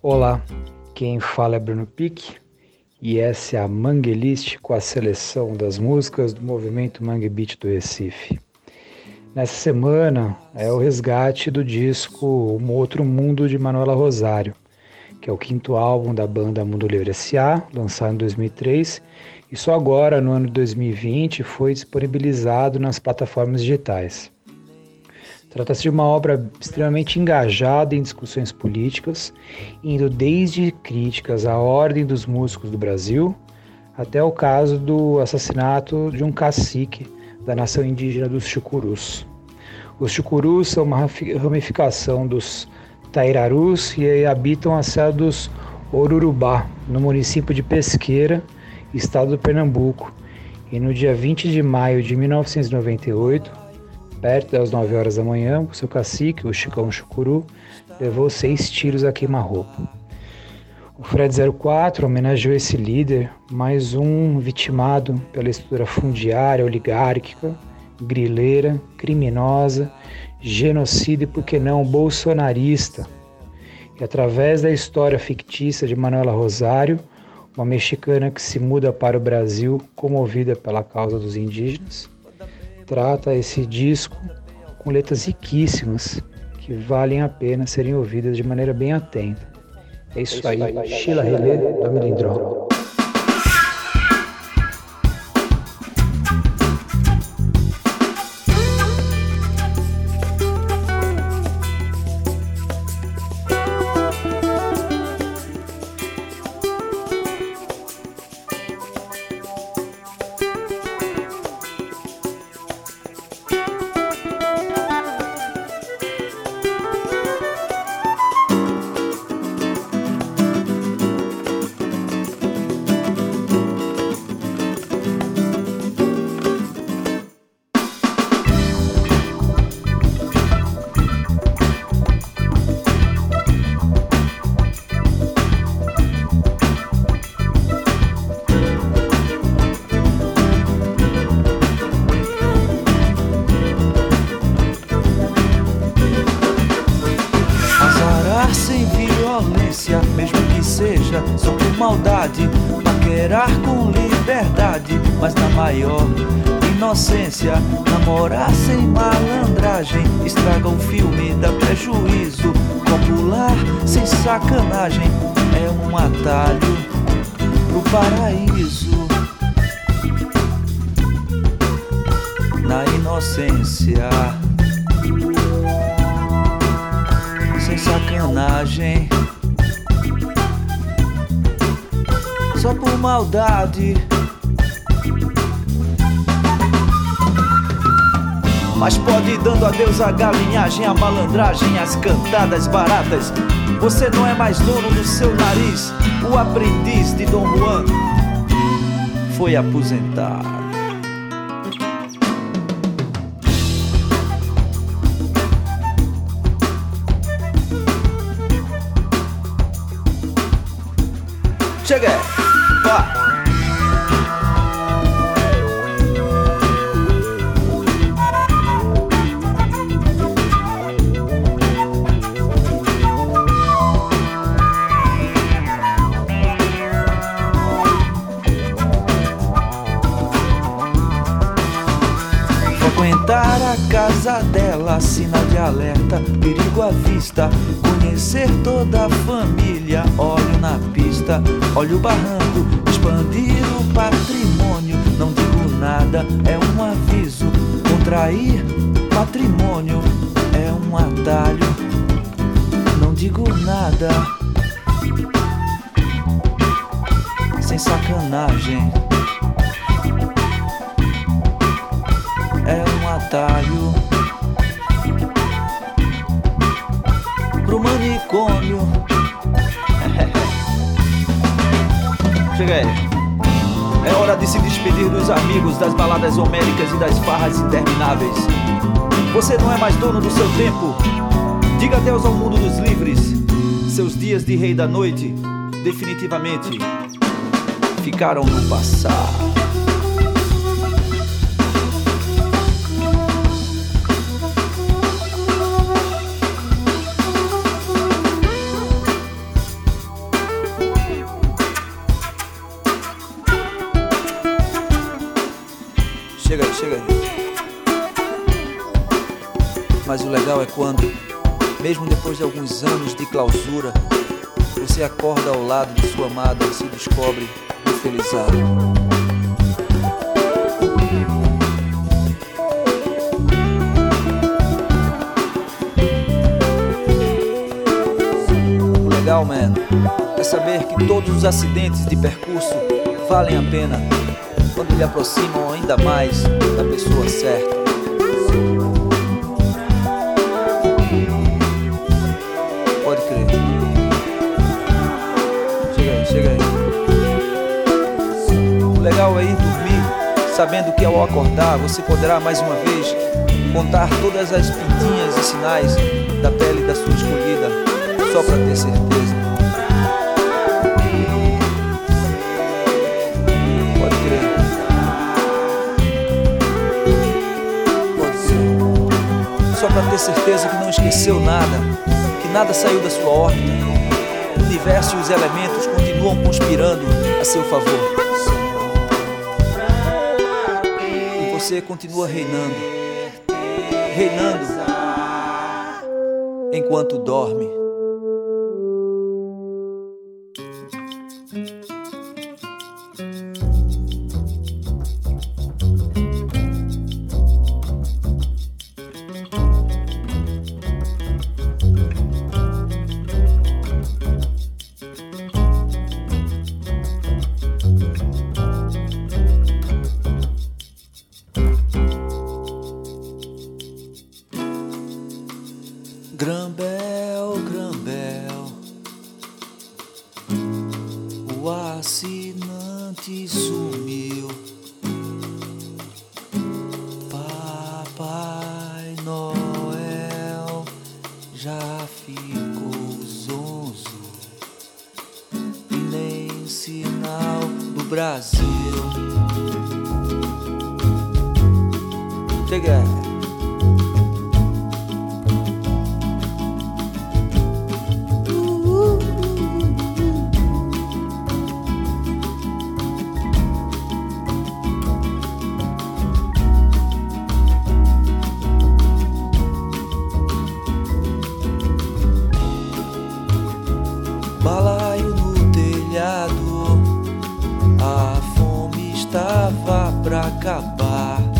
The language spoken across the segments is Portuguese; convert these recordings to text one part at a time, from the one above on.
Olá, quem fala é Bruno Pique e essa é a Manguelist com a seleção das músicas do movimento Mangue Beat do Recife. Nessa semana é o resgate do disco Um Outro Mundo de Manuela Rosário, que é o quinto álbum da banda Mundo Livre S.A., lançado em 2003 e só agora, no ano de 2020, foi disponibilizado nas plataformas digitais. Trata-se de uma obra extremamente engajada em discussões políticas, indo desde críticas à ordem dos músicos do Brasil até o caso do assassinato de um cacique da nação indígena dos Chucurus. Os Chucurus são uma ramificação dos Tairarus e habitam a serra dos Orurubá, no município de Pesqueira, estado do Pernambuco. E no dia 20 de maio de 1998, Perto das 9 horas da manhã, o seu cacique, o Chicão Chucuru, levou seis tiros a queima-roupa. O Fred 04 homenageou esse líder, mais um vitimado pela estrutura fundiária, oligárquica, grileira, criminosa, genocida e, por que não, bolsonarista. E através da história fictícia de Manuela Rosário, uma mexicana que se muda para o Brasil comovida pela causa dos indígenas, trata esse disco com letras riquíssimas que valem a pena serem ouvidas de maneira bem atenta. É isso, aí, Sheila Relê do Melindró. inocência. Namorar sem malandragem estraga o filme, dá prejuízo. Popular sem sacanagem é um atalho pro paraíso. Na inocência, sem sacanagem, só por maldade. Mas pode ir dando adeus à galinhagem, à malandragem, às cantadas baratas. Você não é mais dono do seu nariz. O aprendiz de Dom Juan foi aposentar. Chega! Vá! casa dela, sinal de alerta, perigo à vista. Conhecer toda a família, olho na pista, olho barrando, expandir o patrimônio. Não digo nada, é um aviso. Contrair patrimônio é um atalho. Não digo nada, sem sacanagem. é um atalho É hora de se despedir dos amigos, das baladas homéricas e das farras intermináveis. Você não é mais dono do seu tempo. Diga adeus ao mundo dos livres. Seus dias de rei da noite, definitivamente, ficaram no passado. Mas o legal é quando, mesmo depois de alguns anos de clausura, você acorda ao lado de sua amada e se descobre infelizado. O legal, man, é saber que todos os acidentes de percurso valem a pena quando lhe aproximam ainda mais da pessoa certa. legal é ir dormir, sabendo que ao acordar você poderá mais uma vez contar todas as pintinhas e sinais da pele da sua escolhida, só para ter certeza. Certeza que não esqueceu nada, que nada saiu da sua órbita. O universo e os elementos continuam conspirando a seu favor. você continua reinando, reinando enquanto dorme. Grambel, Grambel, o assinante sumiu. Papai Noel já ficou zonzo e nem sinal do Brasil. Chega. dava pra acabar.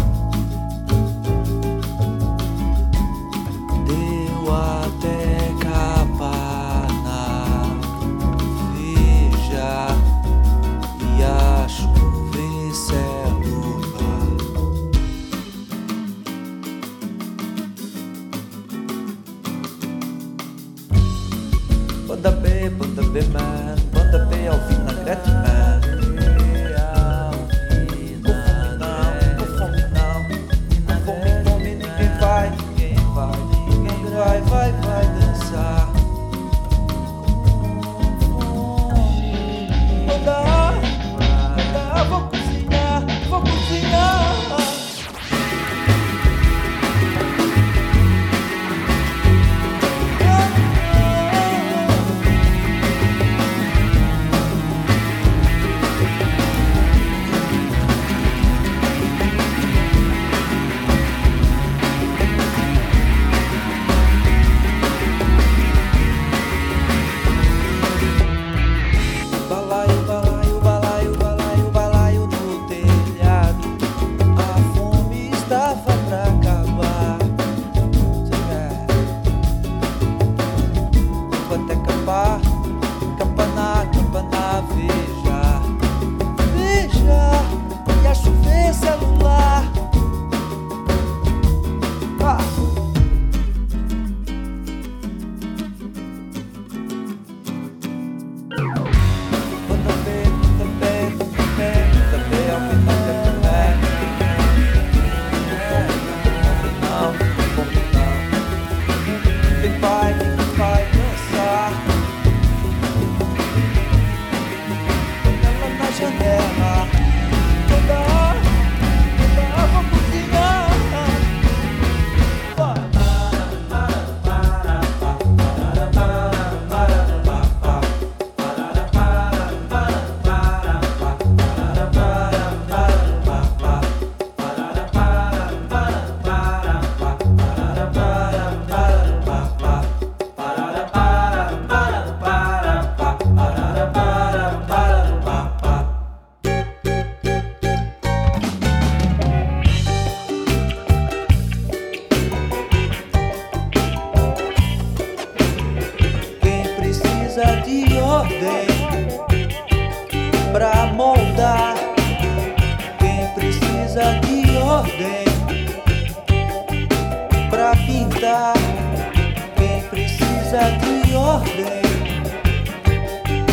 Quem precisa de ordem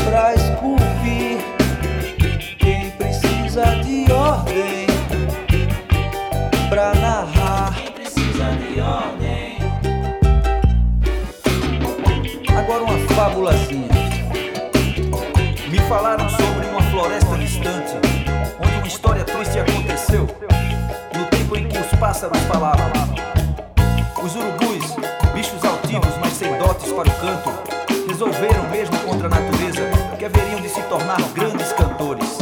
pra esculpir quem precisa de ordem pra narrar quem precisa de ordem agora uma fábulazinha me falaram sobre uma floresta distante, onde uma história triste aconteceu. No tempo em que os pássaros falavam. Para o canto, resolveram, mesmo contra a natureza, que haveriam de se tornar grandes cantores.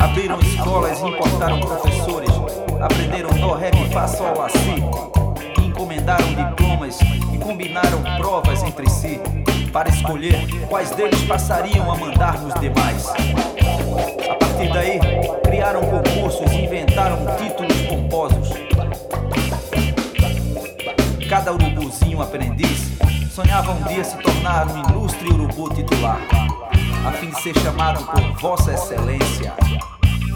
Abriram escolas e importaram professores. Aprenderam dó, ré, fá, sol, si. Encomendaram diplomas e combinaram provas entre si para escolher quais deles passariam a mandar nos demais. A partir daí, criaram concursos e inventaram títulos pomposos. Cada urubuzinho aprendiz sonhava um dia se tornar um ilustre urubu titular, a fim de ser chamado por Vossa Excelência.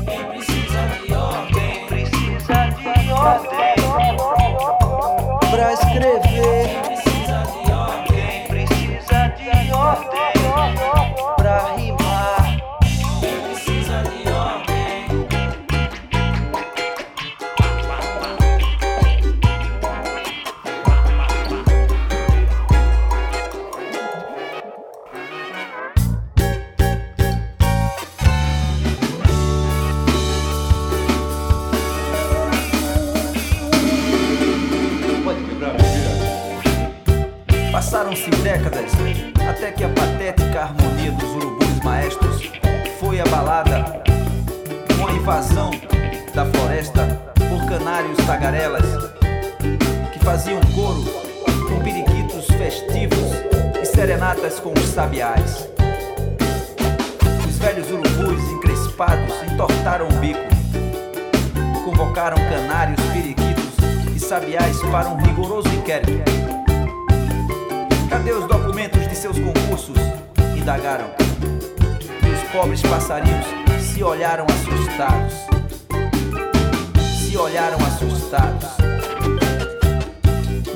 Quem precisa de ordem, precisa de ordem pra escrever.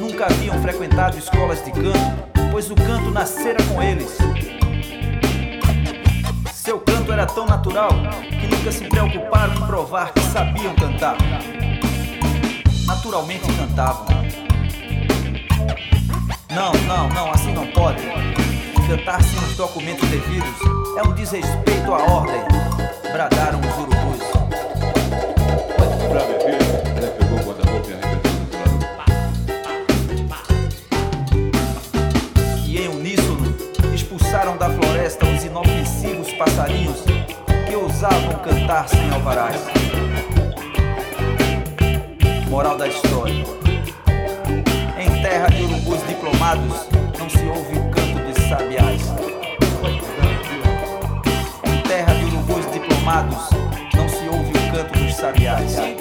Nunca haviam frequentado escolas de canto, pois o canto nascera com eles. Seu canto era tão natural que nunca se preocuparam em provar que sabiam cantar. Naturalmente cantavam. Não, não, não, assim não pode. Cantar sem os documentos devidos é um desrespeito à ordem, bradaram os urubus. Passarinhos que ousavam cantar sem alvarás. Moral da história: Em terra de urubus diplomados não se ouve o canto dos sabiás. Em terra de urubus diplomados não se ouve o canto dos sabiás.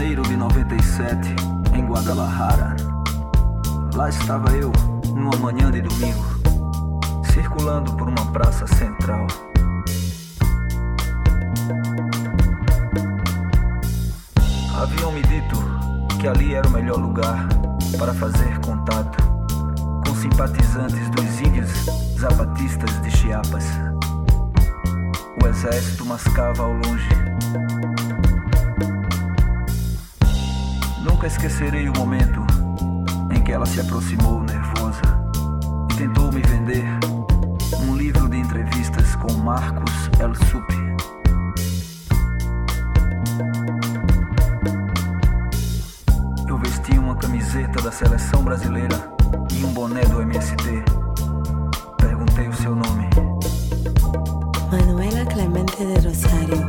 Janeiro de 97, em Guadalajara. Lá estava eu, numa manhã de domingo, circulando por uma praça central. Haviam me dito que ali era o melhor lugar para fazer contato com simpatizantes dos índios zapatistas de Chiapas. O exército mascava ao longe. Nunca esquecerei o momento em que ela se aproximou nervosa e tentou me vender um livro de entrevistas com Marcos El Sup. Eu vesti uma camiseta da seleção brasileira e um boné do MST. Perguntei o seu nome. Manuela Clemente de Rosario.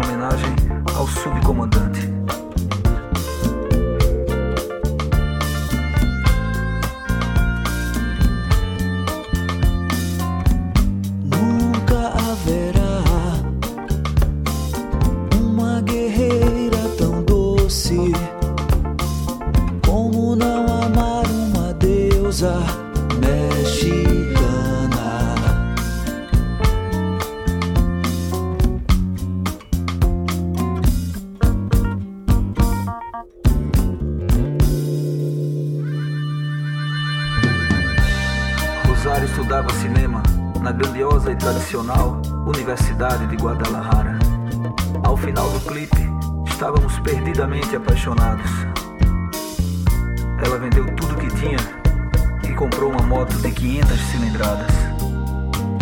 Homenagem ao subcomandante.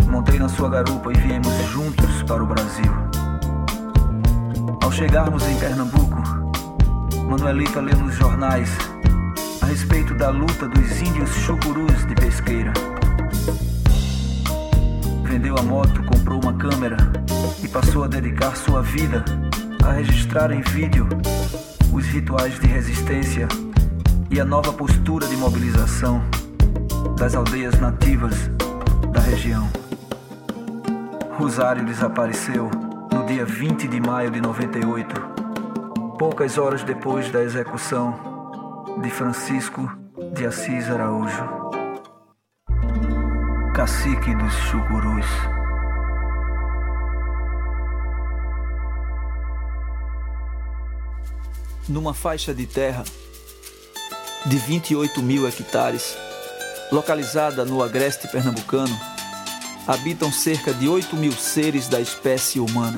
Montei na sua garupa e viemos juntos para o Brasil. Ao chegarmos em Pernambuco, Manuelita leu nos jornais a respeito da luta dos índios chucurus de pesqueira. Vendeu a moto, comprou uma câmera e passou a dedicar sua vida a registrar em vídeo os rituais de resistência e a nova postura de mobilização das aldeias nativas da região. Rosário desapareceu no dia 20 de maio de 98, poucas horas depois da execução de Francisco de Assis Araújo, cacique dos Chucurus. Numa faixa de terra de 28 mil hectares, localizada no agreste pernambucano, habitam cerca de 8 mil seres da espécie humana.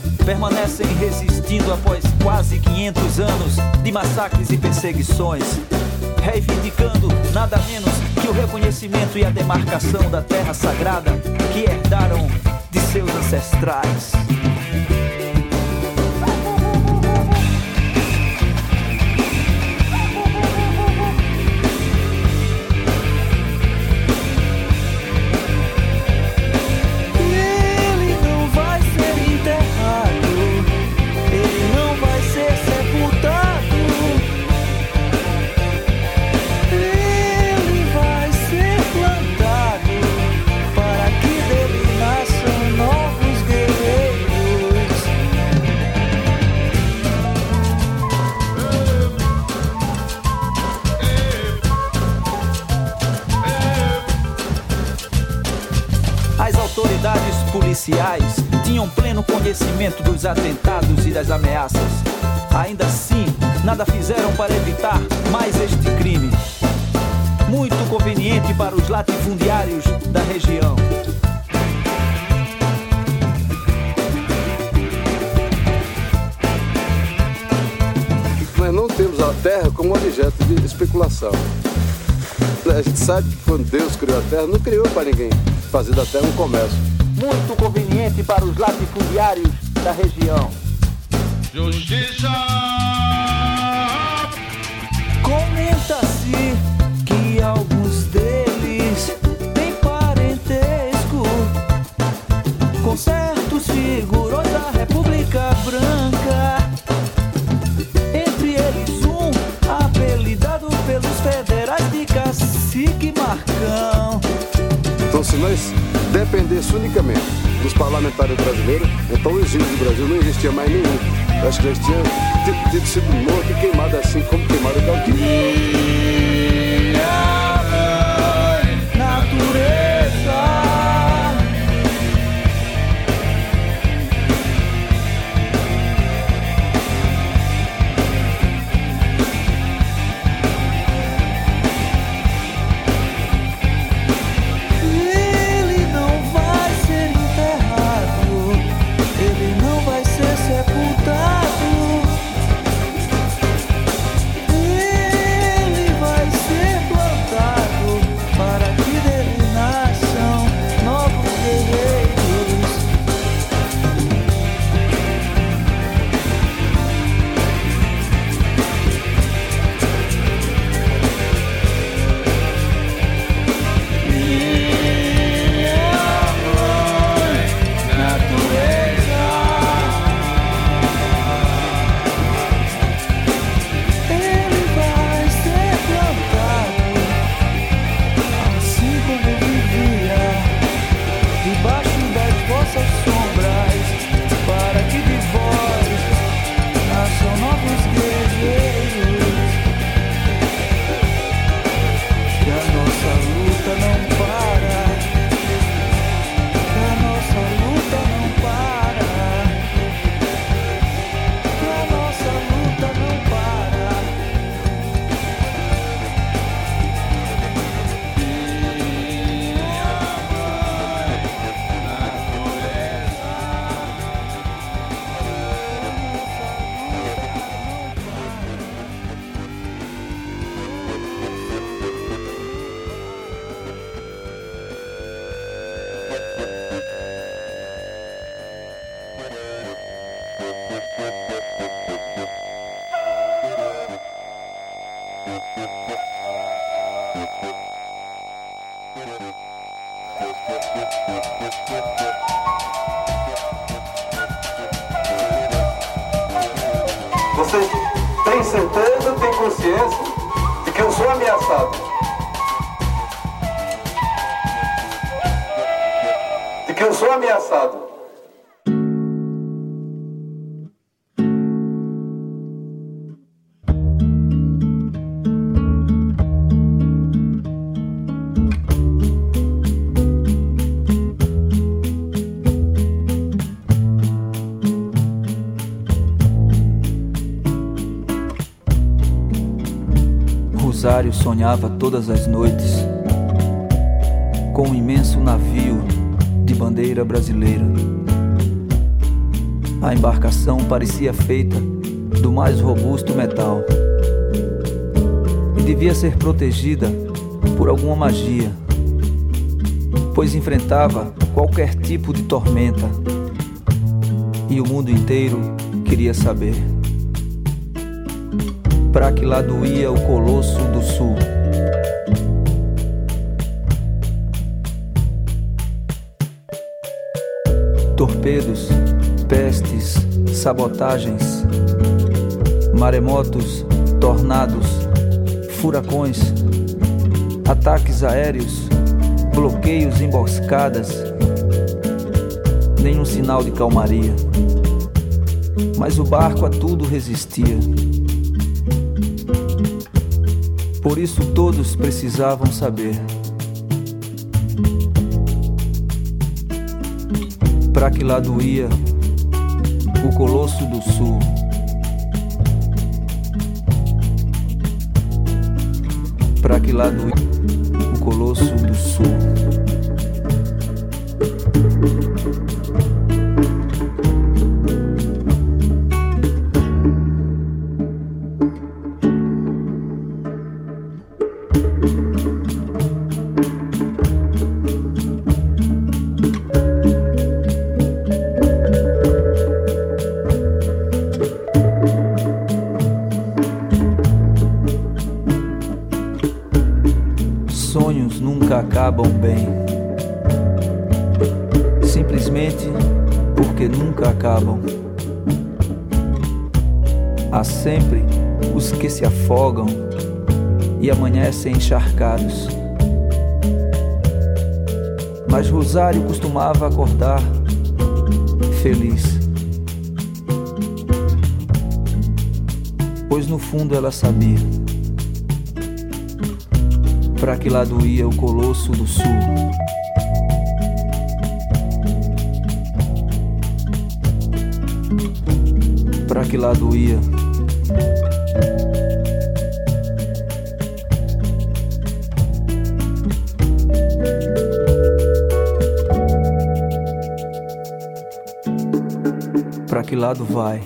permanecem resistindo após quase 500 anos de massacres e perseguições, reivindicando nada menos que o reconhecimento e a demarcação da terra sagrada que herdaram de seus ancestrais. Policiais tinham pleno conhecimento dos atentados e das ameaças. Ainda assim, nada fizeram para evitar mais este crime. Muito conveniente para os latifundiários da região. Nós não temos a terra como objeto de especulação. A gente sabe que quando Deus criou a terra, não criou para ninguém fazer da terra um comércio muito conveniente para os latifundiários da região. Justiça! Comenta-se que alguns deles têm parentesco com certos figurões da República Branca. Entre eles um apelidado pelos federais de Cacique Marcão. Então se nós dependesse unicamente dos parlamentares brasileiros, então o exílio do Brasil não existia mais nenhum. Acho que eles tinham tido sido morto e queimado assim como queimado o Calquinho. sonhava todas as noites com um imenso navio bandeira brasileira. A embarcação parecia feita do mais robusto metal e devia ser protegida por alguma magia, pois enfrentava qualquer tipo de tormenta e o mundo inteiro queria saber para que lado ia o Colosso do Sul. Torpedos, pestes, sabotagens, maremotos, tornados, furacões, ataques aéreos, bloqueios, emboscadas, nenhum sinal de calmaria. Mas o barco a tudo resistia. Por isso todos precisavam saber. Para que lado ia o Colosso do Sul? Para que lado ia o Colosso do Sul? Encharcados. Mas Rosário costumava acordar feliz. Pois no fundo ela sabia para que lado ia o Colosso do Sul? Para que lado ia? Para que lado vai?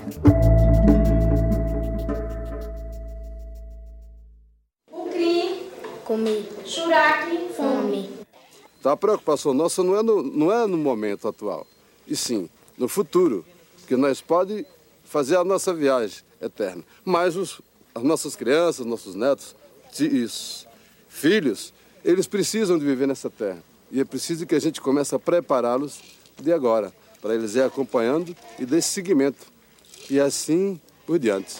A preocupação nossa não é no, não é no momento atual, e sim no futuro, que nós pode fazer a nossa viagem eterna. Mas os, as nossas crianças, nossos netos, os filhos, eles precisam de viver nessa terra. E é preciso que a gente comece a prepará-los de agora, para eles ir acompanhando e desse seguimento. E assim por diante.